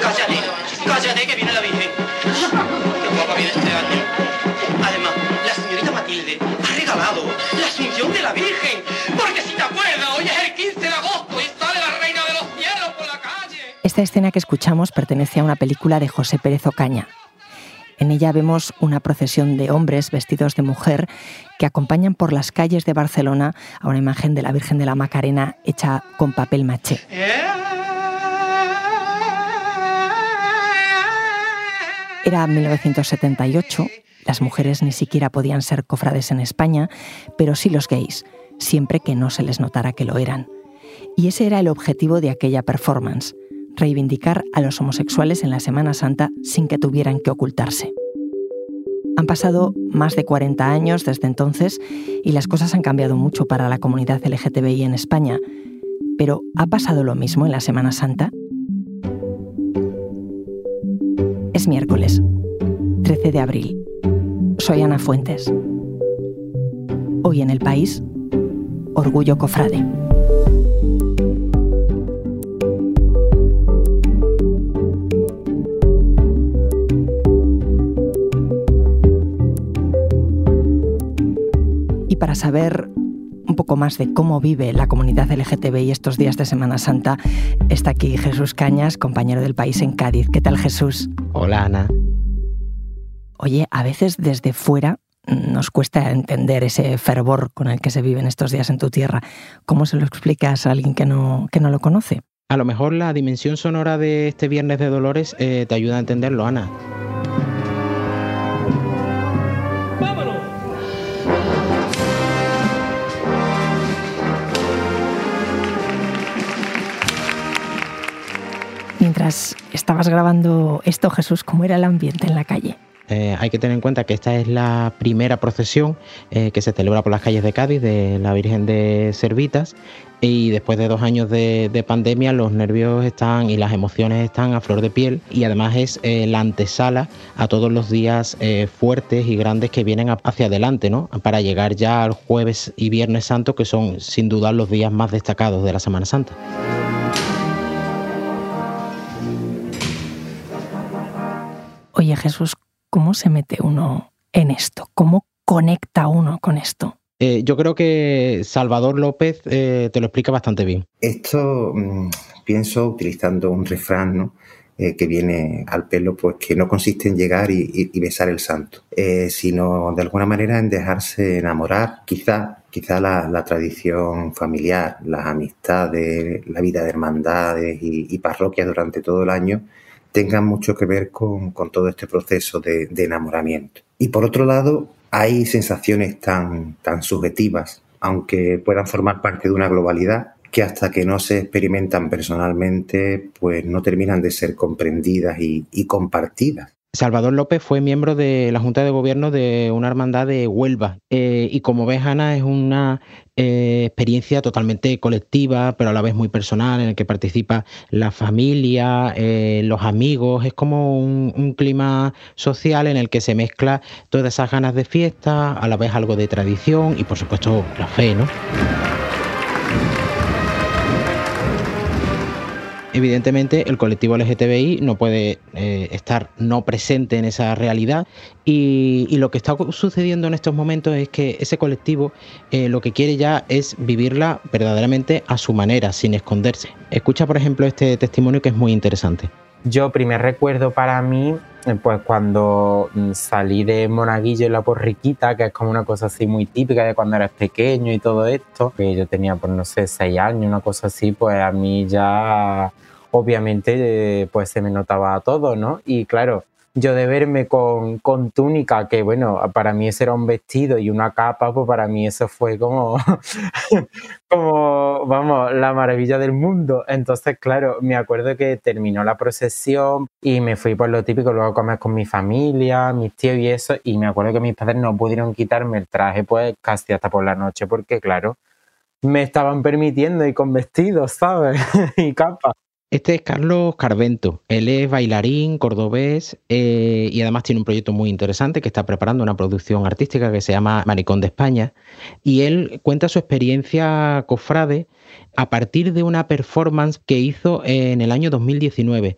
Cállate, cállate que viene la Virgen. Qué guapa viene este año. Además, la señorita Matilde ha regalado la Asunción de la Virgen. Porque si te acuerdas, hoy es el 15 de agosto y sale la Reina de los Cielos por la calle. Esta escena que escuchamos pertenece a una película de José Pérez Ocaña. En ella vemos una procesión de hombres vestidos de mujer que acompañan por las calles de Barcelona a una imagen de la Virgen de la Macarena hecha con papel maché. Era 1978, las mujeres ni siquiera podían ser cofrades en España, pero sí los gays, siempre que no se les notara que lo eran. Y ese era el objetivo de aquella performance, reivindicar a los homosexuales en la Semana Santa sin que tuvieran que ocultarse. Han pasado más de 40 años desde entonces y las cosas han cambiado mucho para la comunidad LGTBI en España. Pero ¿ha pasado lo mismo en la Semana Santa? Es miércoles, 13 de abril. Soy Ana Fuentes. Hoy en el país, Orgullo Cofrade. Y para saber un poco más de cómo vive la comunidad LGTBI estos días de Semana Santa, está aquí Jesús Cañas, compañero del país en Cádiz. ¿Qué tal Jesús? Hola Ana. Oye, a veces desde fuera nos cuesta entender ese fervor con el que se viven estos días en tu tierra. ¿Cómo se lo explicas a alguien que no, que no lo conoce? A lo mejor la dimensión sonora de este Viernes de Dolores eh, te ayuda a entenderlo, Ana. Mientras estabas grabando esto, Jesús, ¿cómo era el ambiente en la calle? Eh, hay que tener en cuenta que esta es la primera procesión eh, que se celebra por las calles de Cádiz de la Virgen de Servitas y después de dos años de, de pandemia los nervios están y las emociones están a flor de piel y además es eh, la antesala a todos los días fuertes y grandes que vienen hacia adelante, ¿no? Para llegar ya al jueves y viernes santo que son sin duda los días más destacados de la Semana Santa. Oye Jesús, ¿cómo se mete uno en esto? ¿Cómo conecta uno con esto? Eh, yo creo que Salvador López eh, te lo explica bastante bien. Esto mm, pienso utilizando un refrán ¿no? eh, que viene al pelo, pues que no consiste en llegar y, y- y besar el santo, eh, sino de alguna manera en dejarse enamorar. Quizá, quizá la, la tradición familiar, las amistades, la vida de hermandades y, y parroquias durante todo el año tengan mucho que ver con, con todo este proceso de, de enamoramiento. Y por otro lado, hay sensaciones tan, tan subjetivas, aunque puedan formar parte de una globalidad, que hasta que no se experimentan personalmente, pues no terminan de ser comprendidas y, y compartidas. Salvador López fue miembro de la Junta de Gobierno de una hermandad de Huelva eh, y como ves Ana es una eh, experiencia totalmente colectiva pero a la vez muy personal en el que participa la familia, eh, los amigos, es como un, un clima social en el que se mezcla todas esas ganas de fiesta, a la vez algo de tradición y por supuesto la fe, ¿no? Evidentemente, el colectivo LGTBI no puede eh, estar no presente en esa realidad y, lo que está sucediendo en estos momentos es que ese colectivo eh, lo que quiere ya es vivirla verdaderamente a su manera, sin esconderse. Escucha, por ejemplo, este testimonio que es muy interesante. Yo primer recuerdo para mí, eh, pues cuando mm, salí de Monaguillo en la Porriquita, que es como una cosa así muy típica de cuando eras pequeño y todo esto, que yo tenía, pues no sé, seis años, una cosa así, pues a mí ya obviamente eh, pues se me notaba todo, ¿no? Y claro, yo de verme con, con túnica, que bueno, para mí eso era un vestido y una capa, pues para mí eso fue como, como, vamos, la maravilla del mundo. Entonces, claro, me acuerdo que terminó la procesión y me fui por lo típico, luego a comer con mi familia, mis tíos y eso, y me acuerdo que mis padres no pudieron quitarme el traje pues casi hasta por la noche, porque claro, me estaban permitiendo ir con vestidos, ¿sabes? y capa. Este es Carlos Carvento. Él es bailarín, cordobés eh, y además tiene un proyecto muy interesante que está preparando una producción artística que se llama Maricón de España. Y él cuenta su experiencia cofrade a partir de una performance que hizo en el año 2019.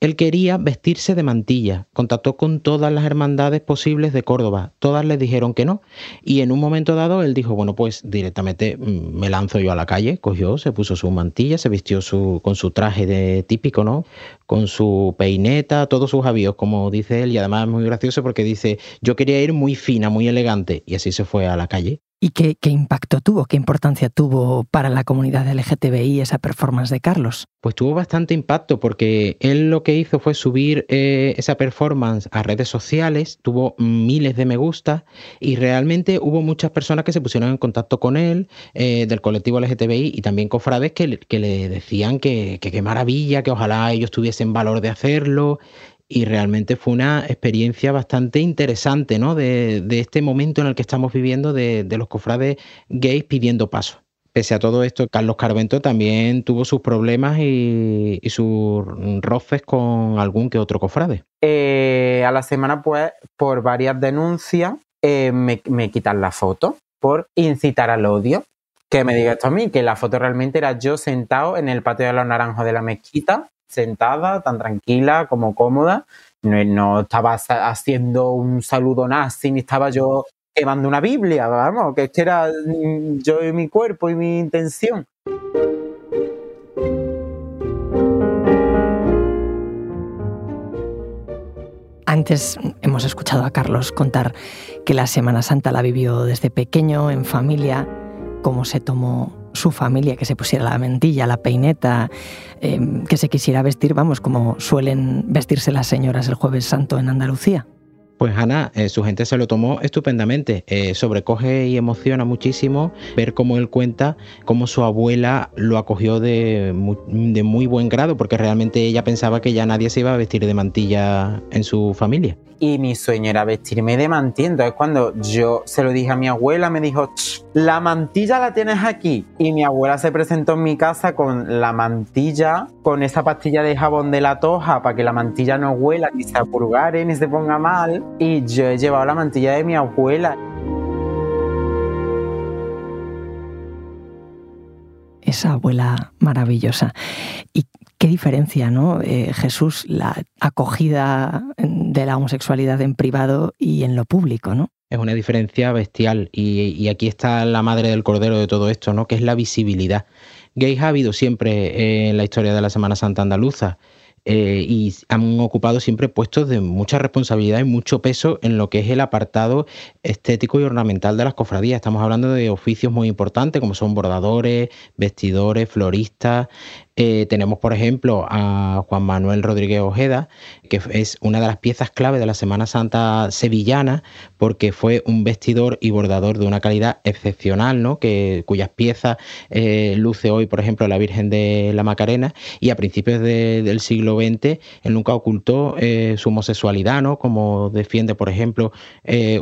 Él quería vestirse de mantilla, contactó con todas las hermandades posibles de Córdoba, todas le dijeron que no, y en un momento dado él dijo, bueno, pues directamente mm, me lanzo yo a la calle, cogió, se puso su mantilla, se vistió su, con su traje de típico, ¿no? Con su peineta, todos sus avíos, como dice él, y además es muy gracioso porque dice, yo quería ir muy fina, muy elegante, y así se fue a la calle. ¿Y qué, impacto tuvo, qué importancia tuvo para la comunidad LGTBI esa performance de Carlos? Pues tuvo bastante impacto porque él lo que hizo fue subir eh, esa performance a redes sociales, tuvo miles de me gusta y realmente hubo muchas personas que se pusieron en contacto con él, eh, del colectivo LGTBI y también cofrades que, que le decían que qué maravilla, que ojalá ellos tuviesen valor de hacerlo y realmente fue una experiencia bastante interesante, ¿no? De, este momento en el que estamos viviendo de, los cofrades gays pidiendo paso. Pese a todo esto, Carlos Carvento también tuvo sus problemas y, sus roces con algún que otro cofrade. Eh, a la semana, pues, por varias denuncias, eh, me, me quitan la foto por incitar al odio. Que me diga esto a mí, que la foto realmente era yo sentado en el patio de los naranjos de la mezquita sentada, tan tranquila como cómoda. No, estaba haciendo un saludo nazi, ni estaba yo quemando una Biblia, vamos, que es era mm, yo y mi cuerpo y mi intención. Antes hemos escuchado a Carlos contar que la Semana Santa la vivió desde pequeño, en familia, cómo se tomó su familia, que se pusiera la mentilla, la peineta, em, que se quisiera vestir, vamos, como suelen vestirse las señoras el jueves santo en Andalucía. Pues Ana, eh, su gente se lo tomó estupendamente. Eh, sobrecoge y emociona muchísimo ver cómo él cuenta cómo su abuela lo acogió de de muy buen grado, porque realmente ella pensaba que ya nadie se iba a vestir de mantilla en su familia y mi sueño era vestirme de mantilla. Entonces cuando yo se lo dije a mi abuela, me dijo, la mantilla la tienes aquí. Y mi abuela se presentó en mi casa con la mantilla, con esa pastilla de jabón de la toja para que la mantilla no huela, ni se apurgare, ni se ponga mal. Y yo he llevado la mantilla de mi abuela. esa abuela maravillosa. ¿Y qué diferencia, ¿no? Eh, Jesús, la acogida de la homosexualidad en privado y en lo público, ¿no? Es una diferencia bestial y, aquí está la madre del cordero de todo esto, ¿no? Que es la visibilidad. Gays ha habido siempre en la historia de la Semana Santa andaluza. Eh, y han ocupado siempre puestos de mucha responsabilidad y mucho peso en lo que es el apartado estético y ornamental de las cofradías. Estamos hablando de oficios muy importantes como son bordadores, vestidores, floristas, eh, tenemos, por ejemplo, a Juan Manuel Rodríguez Ojeda, que es una de las piezas clave de la Semana Santa sevillana, porque fue un vestidor y bordador de una calidad excepcional, ¿no? que, cuyas piezas eh, luce hoy, por ejemplo, la Virgen de la Macarena, y a principios del siglo XX él nunca ocultó eh, su homosexualidad, ¿no? como defiende, por ejemplo,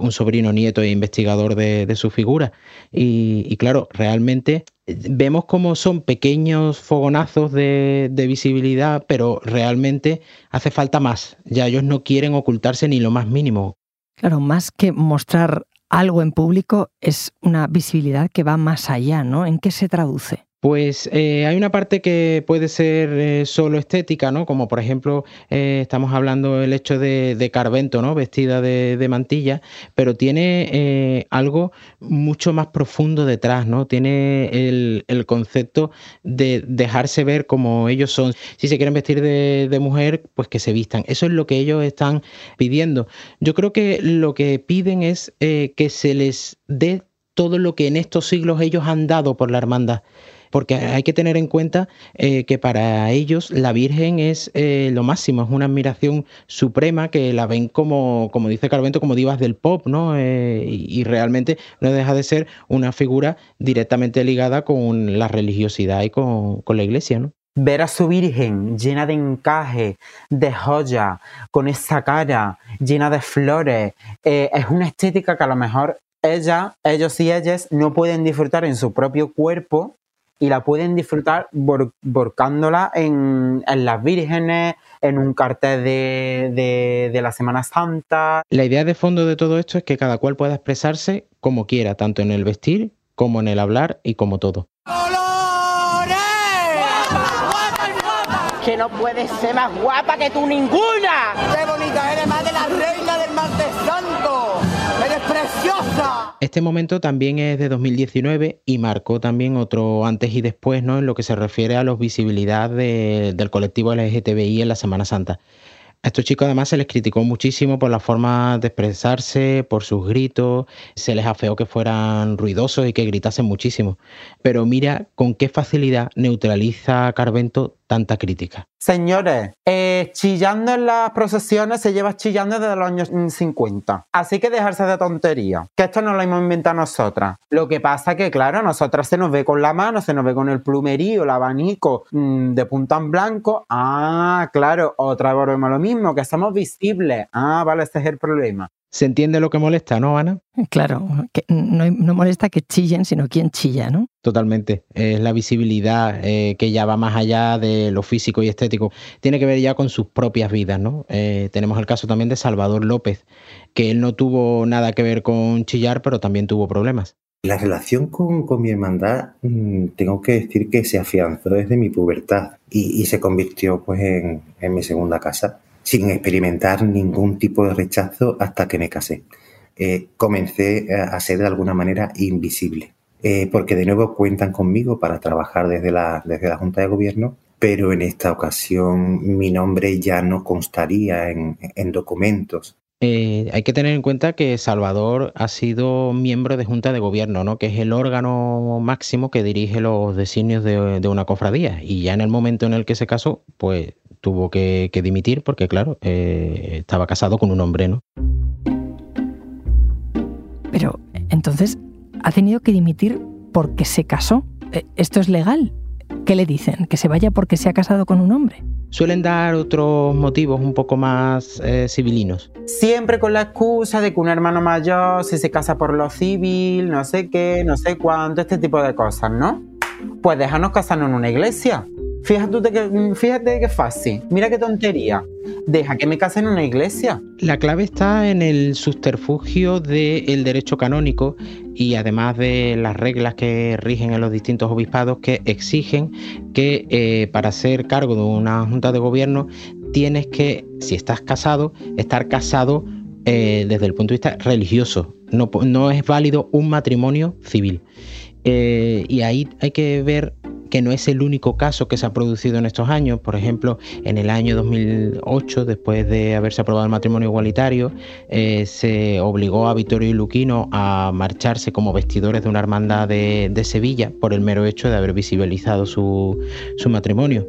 un sobrino nieto e investigador de, su figura. y claro, realmente vemos como son pequeños fogonazos de, visibilidad, pero realmente hace falta más. Ya ellos no quieren ocultarse ni lo más mínimo. Claro, más que mostrar algo en público, es una visibilidad que va más allá, ¿no? ¿En qué se traduce? Pues eh, hay una parte que puede ser eh, solo estética, ¿no? Como por ejemplo, eh, estamos hablando del hecho de, Carvento, ¿no? Vestida de, mantilla, pero tiene algo mucho más profundo detrás, ¿no? Tiene el, concepto de dejarse ver como ellos son. Si se quieren vestir de, de mujer, pues que se vistan. Eso es lo que ellos están pidiendo. Yo creo que lo que piden es que se les dé todo lo que en estos siglos ellos han dado por la hermandad porque hay que tener en cuenta eh, que para ellos la Virgen es eh, lo máximo, es una admiración suprema que la ven como, como dice Carvento, como divas del pop, ¿no? Eh, y, realmente no deja de ser una figura directamente ligada con la religiosidad y con, con la iglesia, ¿no? ver a su Virgen llena de encaje, de joya, con esa cara llena de flores, es una estética que a lo mejor ella, ellos y ellas no pueden disfrutar en su propio cuerpo y la pueden disfrutar borcándola en, las vírgenes, en un cartel de, de la Semana Santa. La idea de fondo de todo esto es que cada cual pueda expresarse como quiera, tanto en el vestir como en el hablar y como todo. que no puedes ser más guapa que tú ninguna. ¡Qué bonita! Eres más de la reina del martes santo. Este momento también es de 2019 y marcó también otro antes y después ¿no? en lo que se refiere a la visibilidad del colectivo LGTBI en la Semana Santa. A estos chicos además se les criticó muchísimo por la forma de expresarse, por sus gritos, se les afeó que fueran ruidosos y que gritasen muchísimo. Pero mira con qué facilidad neutraliza Carvento tanta crítica. Señores, eh, chillando en las procesiones se lleva chillando desde los años 50. Así que dejarse de tontería. Que esto no lo hemos inventado nosotras. Lo que pasa que, claro, a nosotras se nos ve con la mano, se nos ve con el plumerío, el abanico mm, de punta en blanco. Ah, claro, otra vez volvemos lo mismo, que somos visibles. Ah, vale, ese es el problema. ¿Se entiende lo que molesta, no, Ana? Claro, que no, molesta que chillen, sino quien chilla, ¿no? Totalmente. Es la visibilidad eh, que ya va más allá de lo físico y estético. Tiene que ver ya con sus propias vidas, ¿no? Eh, tenemos el caso también de Salvador López, que él no tuvo nada que ver con chillar, pero también tuvo problemas. La relación con, mi hermandad, mm, tengo que decir que se afianzó desde mi pubertad y, se convirtió pues en, en mi segunda casa sin experimentar ningún tipo de rechazo hasta que me casé. Eh, comencé a ser de alguna manera invisible, eh, porque de nuevo cuentan conmigo para trabajar desde la, desde la Junta de Gobierno, pero en esta ocasión mi nombre ya no constaría en, documentos. Eh, hay que tener en cuenta que Salvador ha sido miembro de Junta de Gobierno, ¿no? que es el órgano máximo que dirige los designios de, de una cofradía. Y ya en el momento en el que se casó, pues tuvo que, dimitir porque, claro, eh, estaba casado con un hombre, ¿no? Pero, entonces, ¿ha tenido que dimitir porque se casó? Eh, ¿Esto es legal? ¿Qué le dicen? ¿Que se vaya porque se ha casado con un hombre? Suelen dar otros motivos un poco más eh, civilinos. Siempre con la excusa de que un hermano mayor, si se casa por lo civil, no sé qué, no sé cuánto, este tipo de cosas, ¿no? Pues déjanos casarnos en una iglesia. Fíjate que, fíjate qué fácil. Mira qué tontería. Deja que me case en una iglesia. La clave está en el subterfugio del derecho canónico y además de las reglas que rigen en los distintos obispados que exigen que eh, para ser cargo de una junta de gobierno tienes que, si estás casado, estar casado eh, desde el punto de vista religioso. No, no es válido un matrimonio civil. Eh, y ahí hay que ver que no es el único caso que se ha producido en estos años. Por ejemplo, en el año 2008, después de haberse aprobado el matrimonio igualitario, eh, se obligó a Vittorio y Luquino a marcharse como vestidores de una hermandad de, Sevilla por el mero hecho de haber visibilizado su, matrimonio.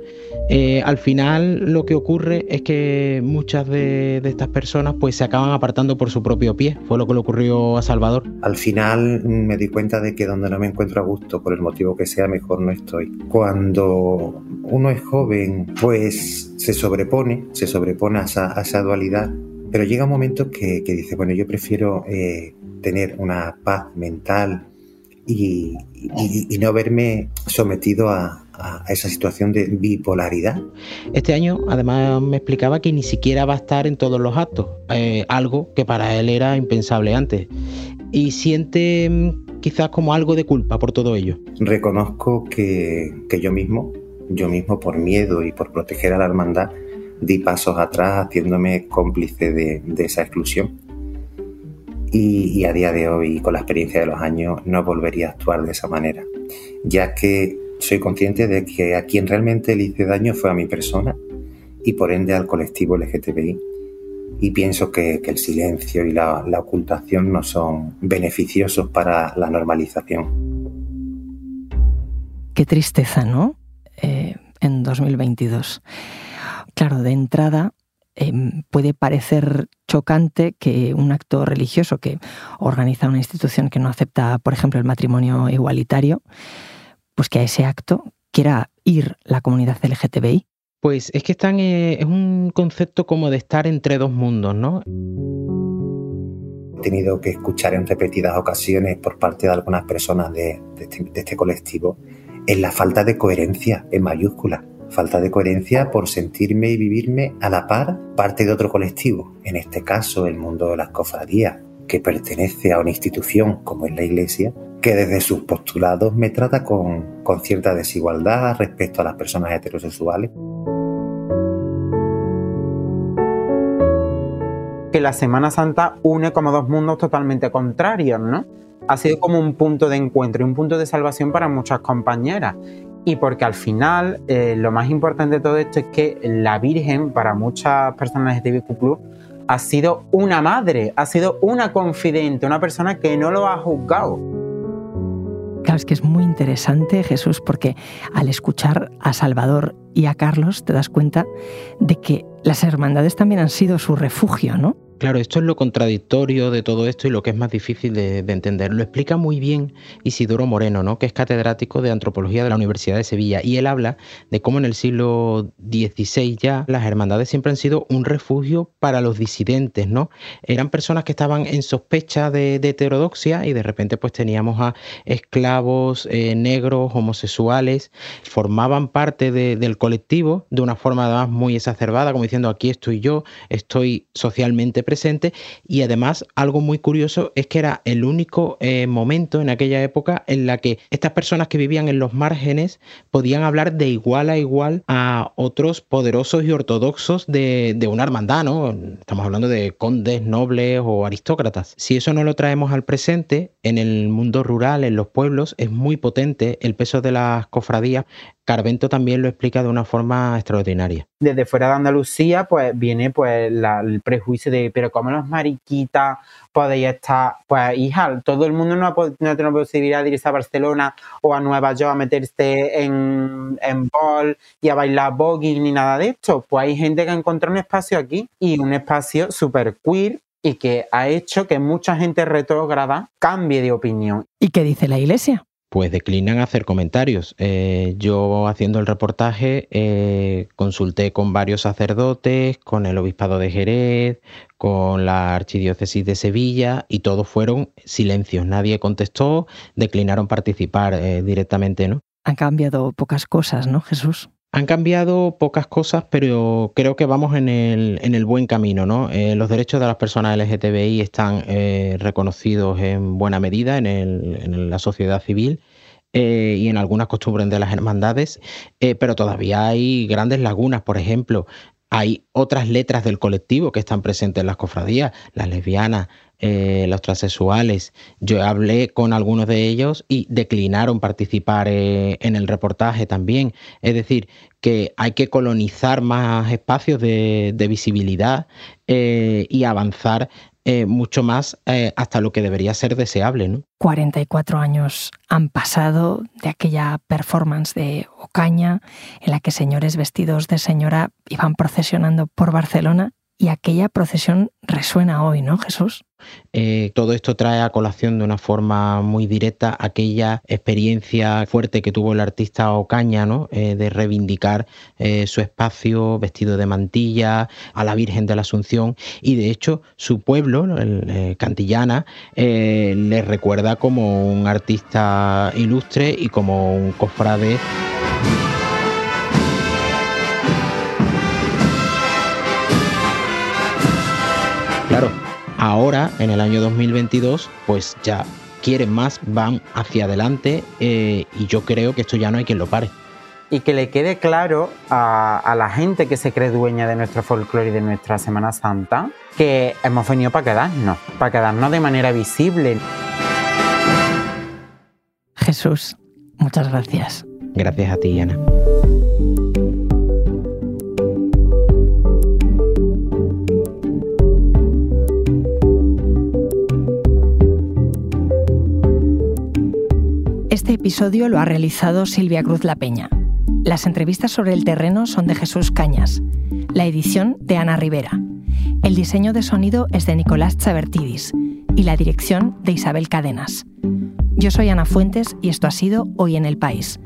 Eh, al final lo que ocurre es que muchas de, de, estas personas pues se acaban apartando por su propio pie. Fue lo que le ocurrió a Salvador. Al final me di cuenta de que donde no me encuentro a gusto, por el motivo que sea, mejor no estoy. Cuando uno es joven, pues se sobrepone, se sobrepone a esa, dualidad, pero llega un momento que, dice, bueno, yo prefiero eh, tener una paz mental y, no verme sometido a, esa situación de bipolaridad. Este año, además, me explicaba que ni siquiera va a estar en todos los actos, eh, algo que para él era impensable antes. Y siente mm, quizás como algo de culpa por todo ello. Reconozco que, yo mismo, yo mismo por miedo y por proteger a la hermandad, di pasos atrás haciéndome cómplice de, esa exclusión. Y, a día de hoy, con la experiencia de los años, no volvería a actuar de esa manera, ya que soy consciente de que a quien realmente le hice daño fue a mi persona y por ende al colectivo LGTBI y pienso que, el silencio y la, ocultación no son beneficiosos para la normalización. Qué tristeza, ¿no? Eh, en 2022. Claro, de entrada em, puede parecer chocante que un acto religioso que organiza una institución que no acepta, por ejemplo, el matrimonio igualitario, pues que a ese acto quiera ir la comunidad LGTBI. Pues es que están, eh, es un concepto como de estar entre dos mundos, ¿no? He tenido que escuchar en repetidas ocasiones por parte de algunas personas de, este, este, colectivo es la falta de coherencia en mayúscula. Falta de coherencia por sentirme y vivirme a la par parte de otro colectivo, en este caso el mundo de las cofradías, que pertenece a una institución como es la Iglesia, que desde sus postulados me trata con, con cierta desigualdad respecto a las personas heterosexuales. Que la Semana Santa une como dos mundos totalmente contrarios, ¿no? Ha sido como un punto de encuentro y un punto de salvación para muchas compañeras. Y porque al final eh, lo más importante de todo esto es que la Virgen, para muchas personas de TVQ ha sido una madre, ha sido una confidente, una persona que no lo ha juzgado. Claro, es que es muy interesante, Jesús, porque al escuchar a Salvador y a Carlos te das cuenta de que las hermandades también han sido su refugio, ¿no? Claro, esto es lo contradictorio de todo esto y lo que es más difícil de, entender. Lo explica muy bien Isidoro Moreno, ¿no? que es catedrático de antropología de la Universidad de Sevilla, y él habla de cómo en el siglo XVI ya las hermandades siempre han sido un refugio para los disidentes, ¿no? Eran personas que estaban en sospecha de, heterodoxia y de repente pues teníamos a esclavos eh, negros, homosexuales, formaban parte del colectivo de una forma además muy exacerbada, como diciendo aquí estoy yo, estoy socialmente presente y además algo muy curioso es que era el único eh, momento en aquella época en la que estas personas que vivían en los márgenes podían hablar de igual a igual a otros poderosos y ortodoxos de, de una hermandad, ¿no? Estamos hablando de condes, nobles o aristócratas. Si eso no lo traemos al presente, en el mundo rural, en los pueblos, es muy potente el peso de las cofradías Carvento también lo explica de una forma extraordinaria. Desde fuera de Andalucía, pues viene pues el prejuicio de, pero como los mariquitas podéis estar, pues hija, todo el mundo no, ha, no tiene posibilidad de irse a Barcelona o a Nueva York a meterse en, en ball y a bailar bogey ni nada de esto. Pues hay gente que ha encontrado un espacio aquí y un espacio súper queer y que ha hecho que mucha gente retrógrada cambie de opinión. ¿Y qué dice la iglesia? Pues declinan hacer comentarios. Eh, yo haciendo el reportaje eh, consulté con varios sacerdotes, con el obispado de Jerez, con la archidiócesis de Sevilla y todos fueron silencios. Nadie contestó, declinaron participar eh, directamente, ¿no? Han cambiado pocas cosas, ¿no, Jesús? Han cambiado pocas cosas, pero creo que vamos en el, en el buen camino. ¿no? Eh, los derechos de las personas LGTBI están eh, reconocidos en buena medida en, la sociedad civil. Eh, y en algunas costumbres de las hermandades, pero todavía hay grandes lagunas. Por ejemplo, hay otras letras del colectivo que están presentes en las cofradías, las lesbianas, eh, los transexuales. Yo hablé con algunos de ellos y declinaron participar eh, en el reportaje también. Es decir, que hay que colonizar más espacios de, visibilidad eh, y avanzar mucho más hasta lo que debería ser deseable. ¿no? 44 años han pasado de aquella performance de Ocaña en la que señores vestidos de señora iban procesionando por Barcelona y aquella procesión resuena hoy, ¿no, Jesús? Eh, todo esto trae a colación de una forma muy directa aquella experiencia fuerte que tuvo el artista Ocaña, ¿no? Eh, de reivindicar eh, su espacio vestido de mantilla a la Virgen de la Asunción y de hecho su pueblo, Cantillana, le recuerda como un artista ilustre y como un cofrade. Ahora, en el año 2022, pues ya quieren más, van hacia adelante eh, y yo creo que esto ya no hay quien lo pare. Y que le quede claro a, la gente que se cree dueña de nuestro folclore y de nuestra Semana Santa que hemos venido para quedarnos, para quedarnos de manera visible. Jesús, muchas gracias. Gracias a ti, Ana. Este episodio lo ha realizado Silvia Cruz La Peña. Las entrevistas sobre el terreno son de Jesús Cañas. La edición de Ana Rivera. El diseño de sonido es de Nicolás Chavertidis y la dirección de Isabel Cadenas. Yo soy Ana Fuentes y esto ha sido Hoy en el País.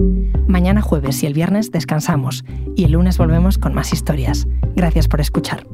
Mañana jueves y el viernes descansamos y el lunes volvemos con más historias. Gracias por escuchar.